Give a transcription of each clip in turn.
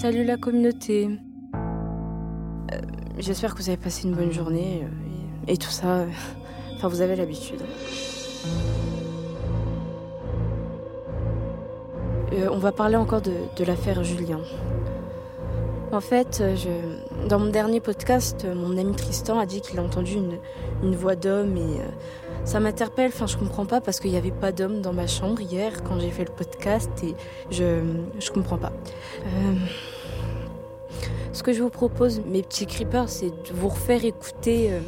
Salut la communauté. Euh, J'espère que vous avez passé une bonne journée euh, et, tout ça. euh, Enfin, vous avez l'habitude. On va parler encore de, l'affaire Julien. En fait, dans mon dernier podcast, mon ami Tristan a dit qu'il a entendu une, voix d'homme et ça m'interpelle. Enfin, je comprends pas parce qu'il n'y avait pas d'homme dans ma chambre hier quand j'ai fait le podcast et je, je comprends pas. Euh, ce que je vous propose, mes petits creepers, c'est de vous refaire écouter euh,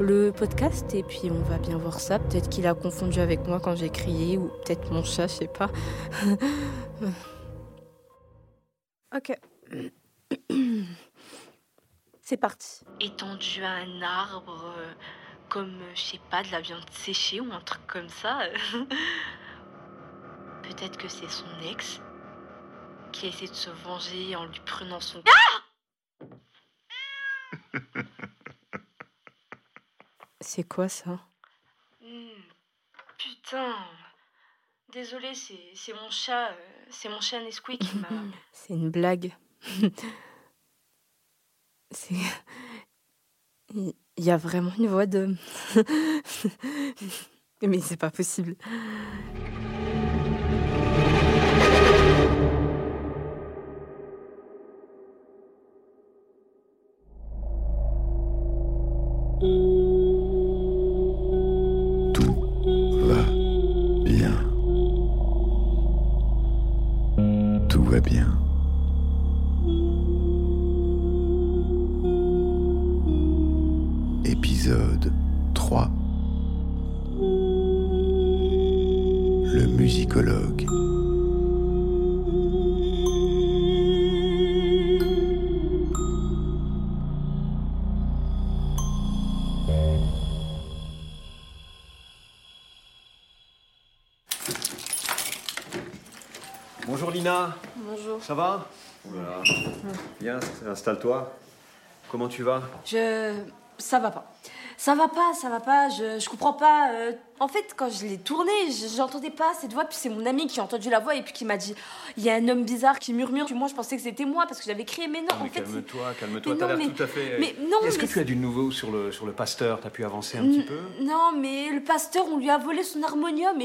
le podcast et puis on va bien voir ça. Peut-être qu'il a confondu avec moi quand j'ai crié ou peut-être mon chat, je sais pas. ok. C'est parti. Étendu à un arbre, comme, euh, je sais pas, de la viande séchée ou un truc comme ça. Peut-être que c'est son ex qui essaie de se venger en lui prenant son... C'est quoi ça? Putain. Désolé, c'est c'est mon chat, euh, c'est mon chat Nesquik qui m'a. C'est une blague. c'est. Il il y a vraiment une voix d'homme. Mais c'est pas possible. Tout Bonjour Lina, Bonjour. ça va? Voilà. Viens, installe-toi. Comment tu vas? Je. Ça va pas. Ça va pas, ça va pas, je, je comprends pas. euh, En fait, quand je l'ai tourné, je- j'entendais pas cette voix, puis c'est mon ami qui a entendu la voix et puis qui m'a dit Oh, il y a un homme bizarre qui murmure. Puis moi, je pensais que c'était moi parce que j'avais crié, mais non, Mais en fait. calme-toi, calme-toi, t'as non, l'air mais- tout à fait... mais non, Est-ce que tu as du nouveau sur le, sur le pasteur? T'as pu avancer un petit peu? Non, mais le pasteur, on lui a volé son harmonium. Et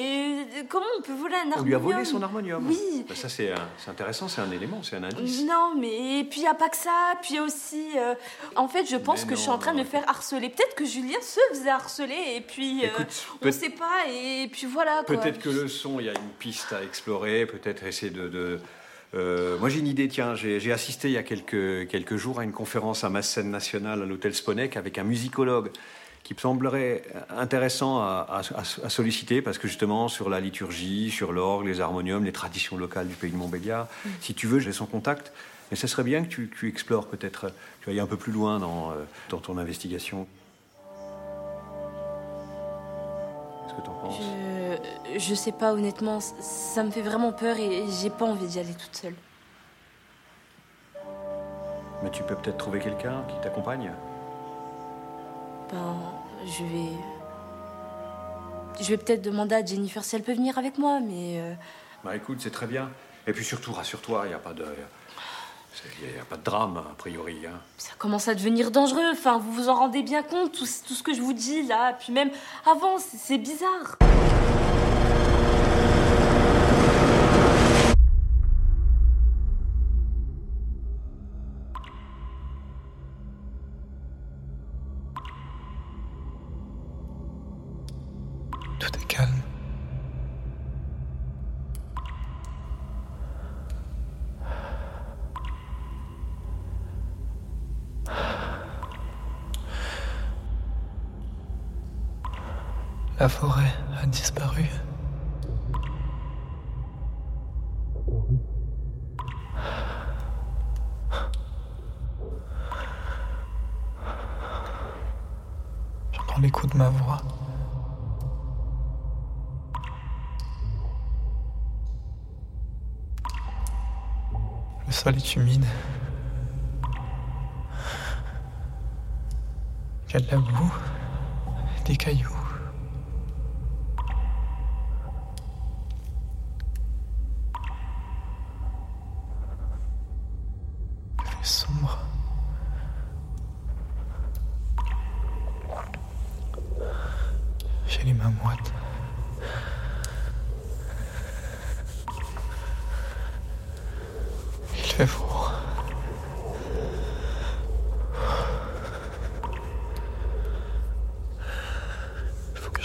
euh, comment on peut voler un harmonium On lui a volé son harmonium Oui. Bah, Ça c'est un- c'est intéressant, c'est un élément, c'est un indice. Non, mais puis il n'y a pas que ça. Puis aussi, euh, en fait, je pense Mais que je suis en train de non. me faire harceler. Peut-être que Julien se faisait harceler et puis euh, Écoute, on pas. Et puis voilà. Peut-être que le son, il y a une piste à explorer, peut-être essayer de... de- euh, moi j'ai une idée, tiens, j'ai assisté il y a quelques, quelques jours à une conférence à Masse-Scène Nationale à l'hôtel Sponek avec un musicologue qui me semblerait intéressant à, à- à- à solliciter parce que justement sur la liturgie, sur l'orgue, les harmoniums, les traditions locales du pays de Montbéliard, si tu veux, j'ai son contact. Mais ce serait bien que tu, tu explores peut-être, tu ailles un peu plus loin dans, euh, dans ton investigation. Je, je sais pas, honnêtement, ça me fait vraiment peur et j'ai pas envie d'y aller toute seule. Mais tu peux peut-être trouver quelqu'un qui t'accompagne. Ben, je vais. Je vais peut-être demander à Jennifer si elle peut venir avec moi, mais. euh, Bah écoute, c'est très bien. Et puis surtout, rassure-toi, il n'y a pas de... Il n'y a pas de drame, a priori. Hein. Ça commence à devenir dangereux, enfin, vous vous en rendez bien compte, tout, tout ce que je vous dis là, puis même avant, c'est c'est bizarre. La forêt a disparu. J'entends l'écho de ma voix. Le sol est humide. Il y a de la boue, des cailloux.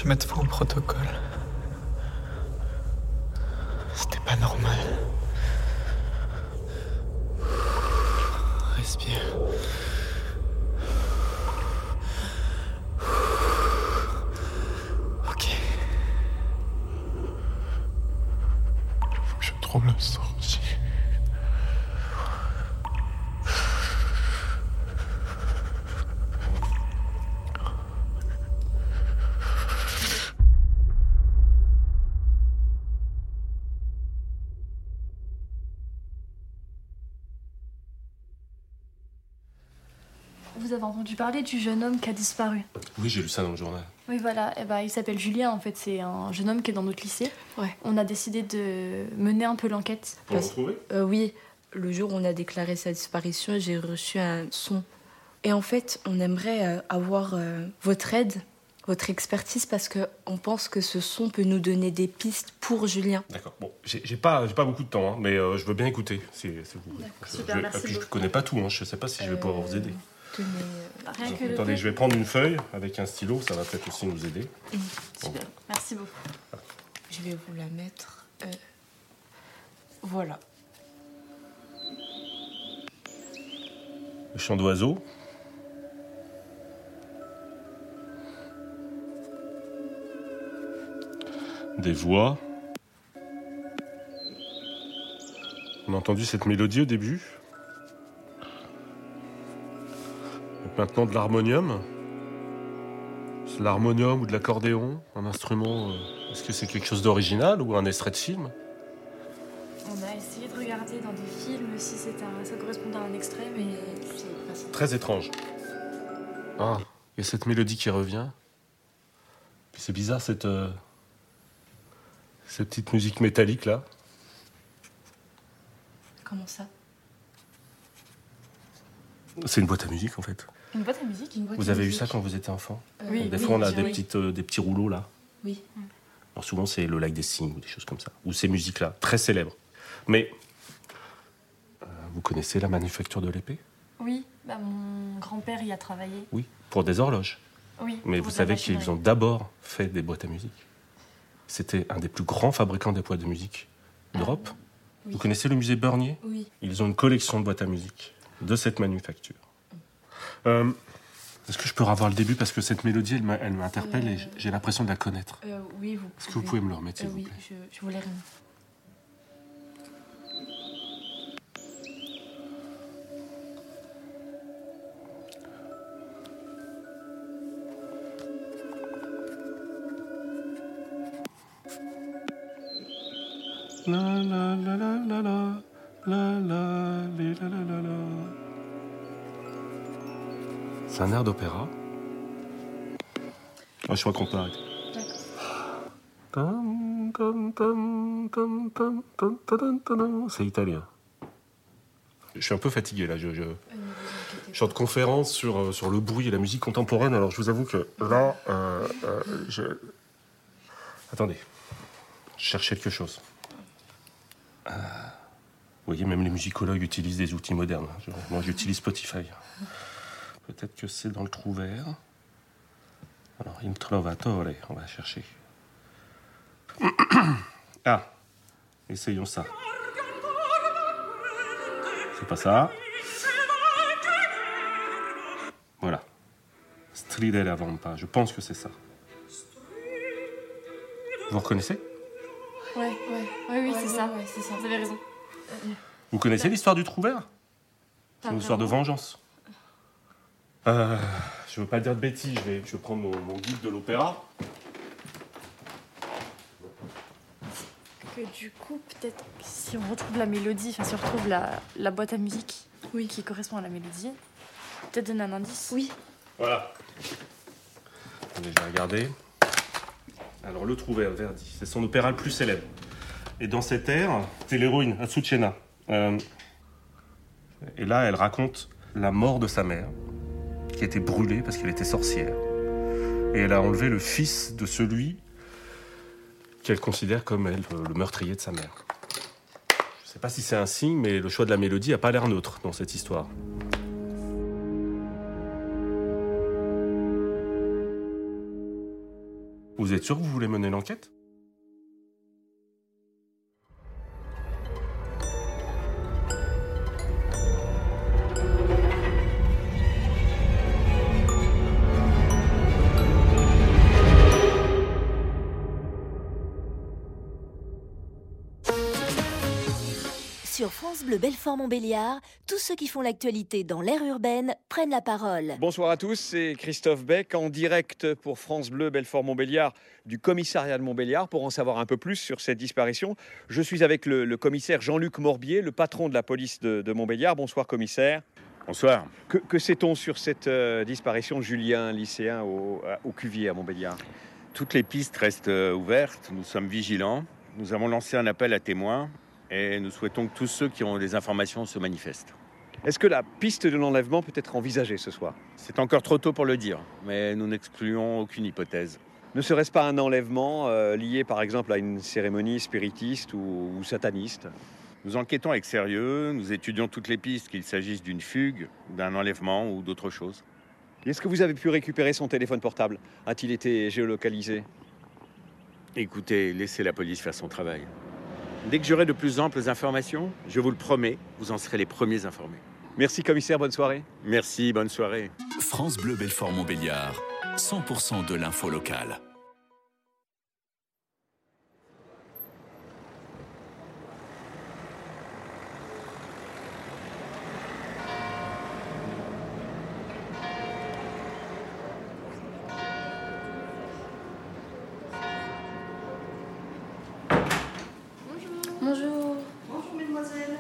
Je vais mettre fin au protocole. Vous avez entendu parler du jeune homme qui a disparu Oui, j'ai lu ça dans le journal. Oui, voilà. Eh ben, il s'appelle Julien, en fait. C'est un jeune homme qui est dans notre lycée. Ouais. On a décidé de mener un peu l'enquête. Pour le retrouver? Euh, oui, le jour où on a déclaré sa disparition, j'ai reçu un son. Et en fait, on aimerait euh, avoir euh, votre aide, votre expertise, parce qu'on pense que ce son peut nous donner des pistes pour Julien. D'accord. Bon, j'ai pas, j'ai pas beaucoup de temps, hein, mais euh, je veux bien écouter. Si, si vous voulez. super, je, merci et puis, je connais pas tout, hein, je sais pas si je vais pouvoir vous aider. Tenez, euh, que Attendez, je vais prendre une feuille avec un stylo, ça va peut-être aussi nous aider. Super. Merci beaucoup. je vais vous la mettre. euh, voilà. Le chant d'oiseau. Des voix. On a entendu cette mélodie au début? Maintenant de l'harmonium. C'est l'harmonium ou de l'accordéon, un instrument. euh, Est-ce que c'est quelque chose d'original ou un extrait de film? On a essayé de regarder dans des films si un- ça correspondait à un extrait, mais C'est pas ça. Très étrange. Ah, il y a cette mélodie qui revient. Puis c'est bizarre cette, euh, cette petite musique métallique là. Comment ça? C'est une boîte à musique en fait. Une boîte à musique. Une boîte Vous à avez eu ça quand vous étiez enfant Euh, Oui, Des oui, fois on a oui, des, oui. petites, euh, des petits rouleaux là. Oui. Alors souvent c'est le lac des cygnes ou des choses comme ça. Ou ces musiques là, très célèbres. Mais euh, vous connaissez la manufacture de l'épée? Oui, bah, mon grand-père y a travaillé. Oui. Pour des horloges. Oui. Mais vous savez qu'ils ont d'abord fait des boîtes à musique. C'était un des plus grands fabricants de boîtes de musique d'Europe. oui. Vous connaissez le musée Bernier? Oui. Ils ont une collection de boîtes à musique de cette manufacture. Euh, Est-ce que je peux revoir le début parce que cette mélodie, elle m'interpelle et j'ai l'impression de la connaître. Euh, oui, vous Est-ce que vous pouvez me le remettre, s'il Euh, vous Oui, plaît je, je vous l'ai remis. La la la la la la la la li, la la la la. C'est un air d'opéra. Ah, je crois qu'on peut arrêter. C'est italien. Je suis un peu fatigué là. Je, je, je suis en conférence sur, euh, sur le bruit et la musique contemporaine. Alors je vous avoue que là, euh, euh, je... Attendez. Je cherche quelque chose. Vous voyez, même les musicologues utilisent des outils modernes. Moi, j'utilise Spotify. Peut-être que c'est dans le trou vert. Alors, il trovatore, on va chercher. Ah, essayons ça. C'est pas ça. Voilà. Stridere Vampa, je pense que c'est ça. Vous reconnaissez? Ouais, ouais. Oui, oui, c'est ça. Ouais, c'est ça. Vous avez raison. Vous connaissez l'histoire du trou vert? C'est une histoire de vengeance. Euh, je veux pas dire de bêtises, je vais, je vais prendre mon, mon guide de l'opéra. Que du coup, peut-être si on retrouve la mélodie, enfin si on retrouve la, la boîte à musique Oui. qui correspond à la mélodie, peut-être donner un indice. Oui. Voilà. Attendez, je vais regarder. Alors, Le Trou vert, Verdi, c'est son opéra le plus célèbre. Et dans cet air, c'est l'héroïne, Azucena. Euh, Et là, elle raconte la mort de sa mère, qui a été brûlée parce qu'elle était sorcière. Et elle a enlevé le fils de celui qu'elle considère comme elle, le meurtrier de sa mère. Je ne sais pas si c'est un signe, mais le choix de la mélodie n'a pas l'air neutre dans cette histoire. Vous êtes sûr que vous voulez mener l'enquête? Sur France Bleu Belfort Montbéliard, tous ceux qui font l'actualité dans l'ère urbaine prennent la parole. Bonsoir à tous, c'est Christophe Beck en direct pour France Bleu Belfort Montbéliard du commissariat de Montbéliard pour en savoir un peu plus sur cette disparition. Je suis avec le, le commissaire Jean-Luc Morbier, le patron de la police de, de Montbéliard. Bonsoir commissaire. Bonsoir. Que, que sait-on sur cette euh, disparition de Julien, lycéen au, au Cuvier à Montbéliard? Toutes les pistes restent euh, ouvertes. Nous sommes vigilants. Nous avons lancé un appel à témoins et nous souhaitons que tous ceux qui ont des informations se manifestent. Est-ce que la piste de l'enlèvement peut être envisagée ce soir? C'est encore trop tôt pour le dire, mais nous n'excluons aucune hypothèse. Ne serait-ce pas un enlèvement euh, lié par exemple à une cérémonie spiritiste ou, ou sataniste? Nous enquêtons avec sérieux, nous étudions toutes les pistes, qu'il s'agisse d'une fugue, d'un enlèvement ou d'autre chose. Est-ce que vous avez pu récupérer son téléphone portable? A-t-il été géolocalisé? Écoutez, laissez la police faire son travail. Dès que j'aurai de plus amples informations, je vous le promets, vous en serez les premiers informés. Merci commissaire, bonne soirée. Merci, bonne soirée. France Bleu Belfort Montbéliard, 100% de l'info locale. Bonjour. Bonjour mesdemoiselles.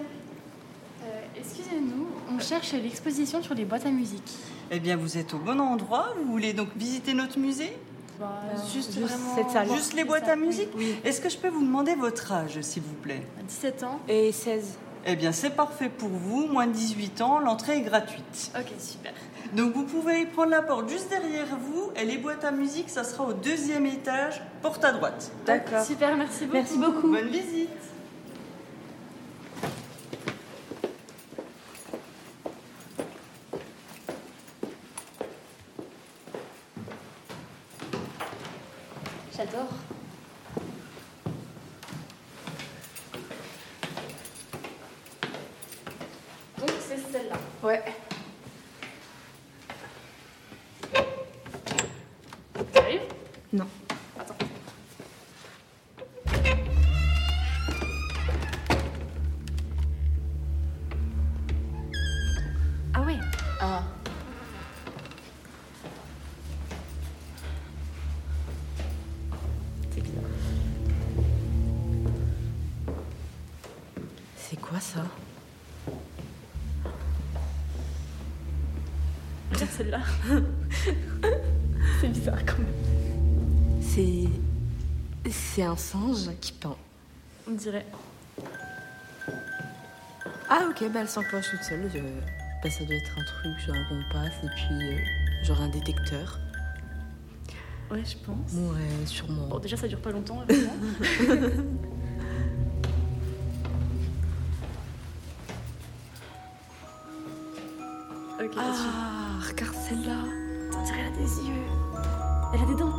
Euh, Excusez-nous, on cherche l'exposition sur les boîtes à musique. Eh bien, vous êtes au bon endroit. Vous voulez donc visiter notre musée? Bah, juste vraiment- cette salle. Juste les boîtes à musique? Oui. Est-ce que je peux vous demander votre âge, s'il vous plaît? 17 ans. Et 16. Eh bien, c'est parfait pour vous. Moins de 18 ans, l'entrée est gratuite. Ok, super. Donc, vous pouvez prendre la porte juste derrière vous. Et les boîtes à musique, ça sera au deuxième étage, porte à droite. D'accord. Super, merci beaucoup. Merci beaucoup. Bonne visite. J'adore. Donc c'est celle-là. Ouais. C'est bizarre. C'est quoi ça Regarde celle-là. c'est bizarre quand même. C'est. C'est un singe qui peint. On dirait. Ah ok, bah elle s'enclenche toute seule. Je- Bah, ça doit être un truc, genre on passe et puis euh, genre un détecteur. Ouais, je pense. Ouais, sûrement. Bon, déjà ça dure pas longtemps, ok. Ah, regarde celle-là. On dirait elle a des yeux. Elle a des dents.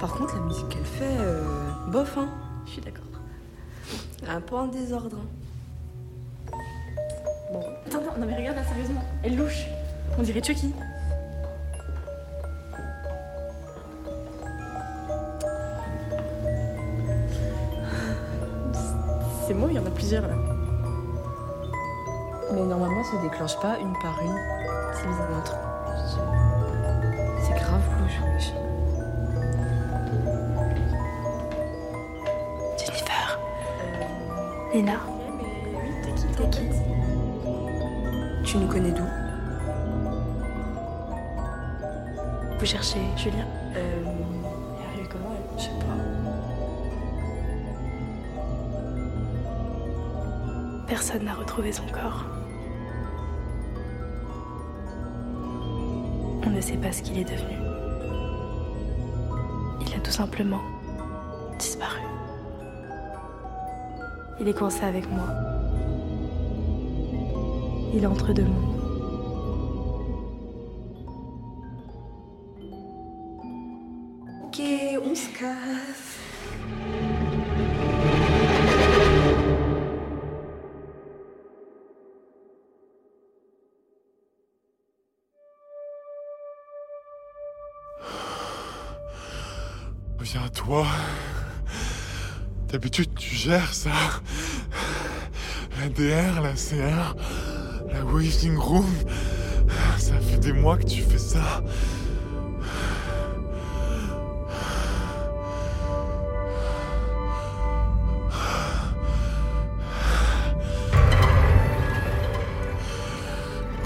Par contre, la musique qu'elle fait, euh, bof, hein. Je suis d'accord. Un peu en désordre. hein. Bon. Attends, non, mais regarde là, sérieusement. Elle louche. On dirait Chucky. Il y en a plusieurs là. Mais normalement, ça déclenche pas une par une. C'est bizarre. Je- C'est grave louche. Jennifer. Léna. mais oui, t'es qui T'es qui? Tu nous connais d'où? Vous cherchez Julien? Euh. personne n'a retrouvé son corps. On ne sait pas ce qu'il est devenu. Il a tout simplement disparu. Il est coincé avec moi. Il entre deux mondes. on se casse. D'habitude, tu gères ça. La DR, la CR, la waiting room. Ça fait des mois que tu fais ça.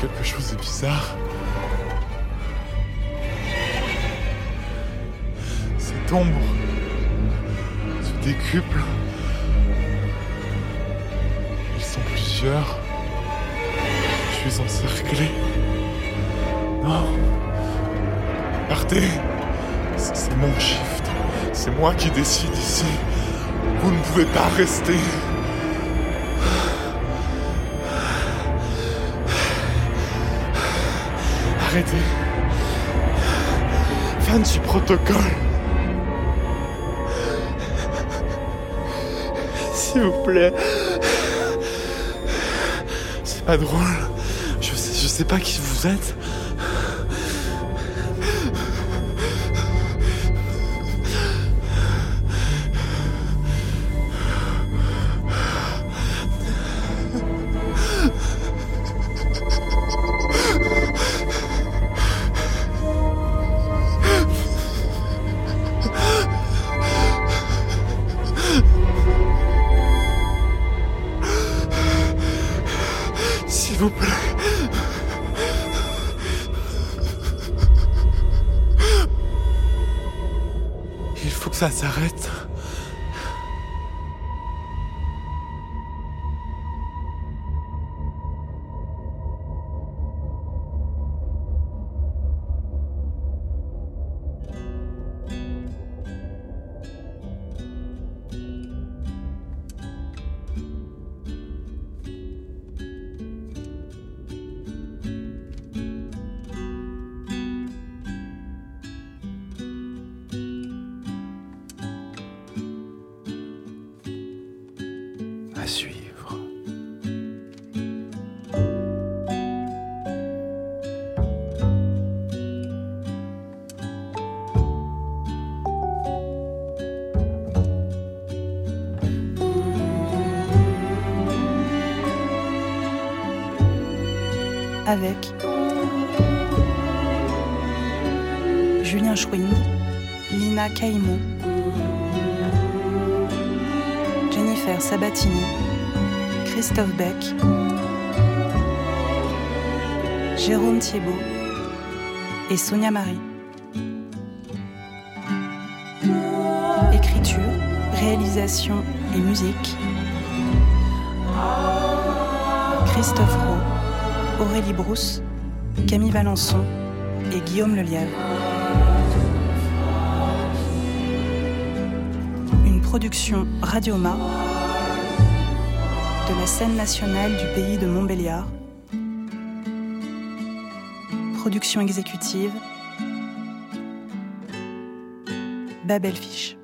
Quelque chose est bizarre. Cette ombre se décuple. Ils sont plusieurs. Je suis encerclé. Non. Partez. C'est mon shift. C'est moi qui décide ici. Vous ne pouvez pas rester. Arrêtez. Fin du protocole. S'il vous plaît. C'est pas drôle. Je sais, sais pas qui vous êtes. Avec Julien Schwing, Lina Caïmon, Jennifer Sabatini, Christophe Beck, Jérôme Thiebaud et Sonia Marie. Écriture, réalisation et musique. Christophe Rowe, Aurélie Brousse, Camille Valençon et Guillaume Lelièvre. Une production Radioma de la scène nationale du pays de Montbéliard. Production exécutive Babel Fish.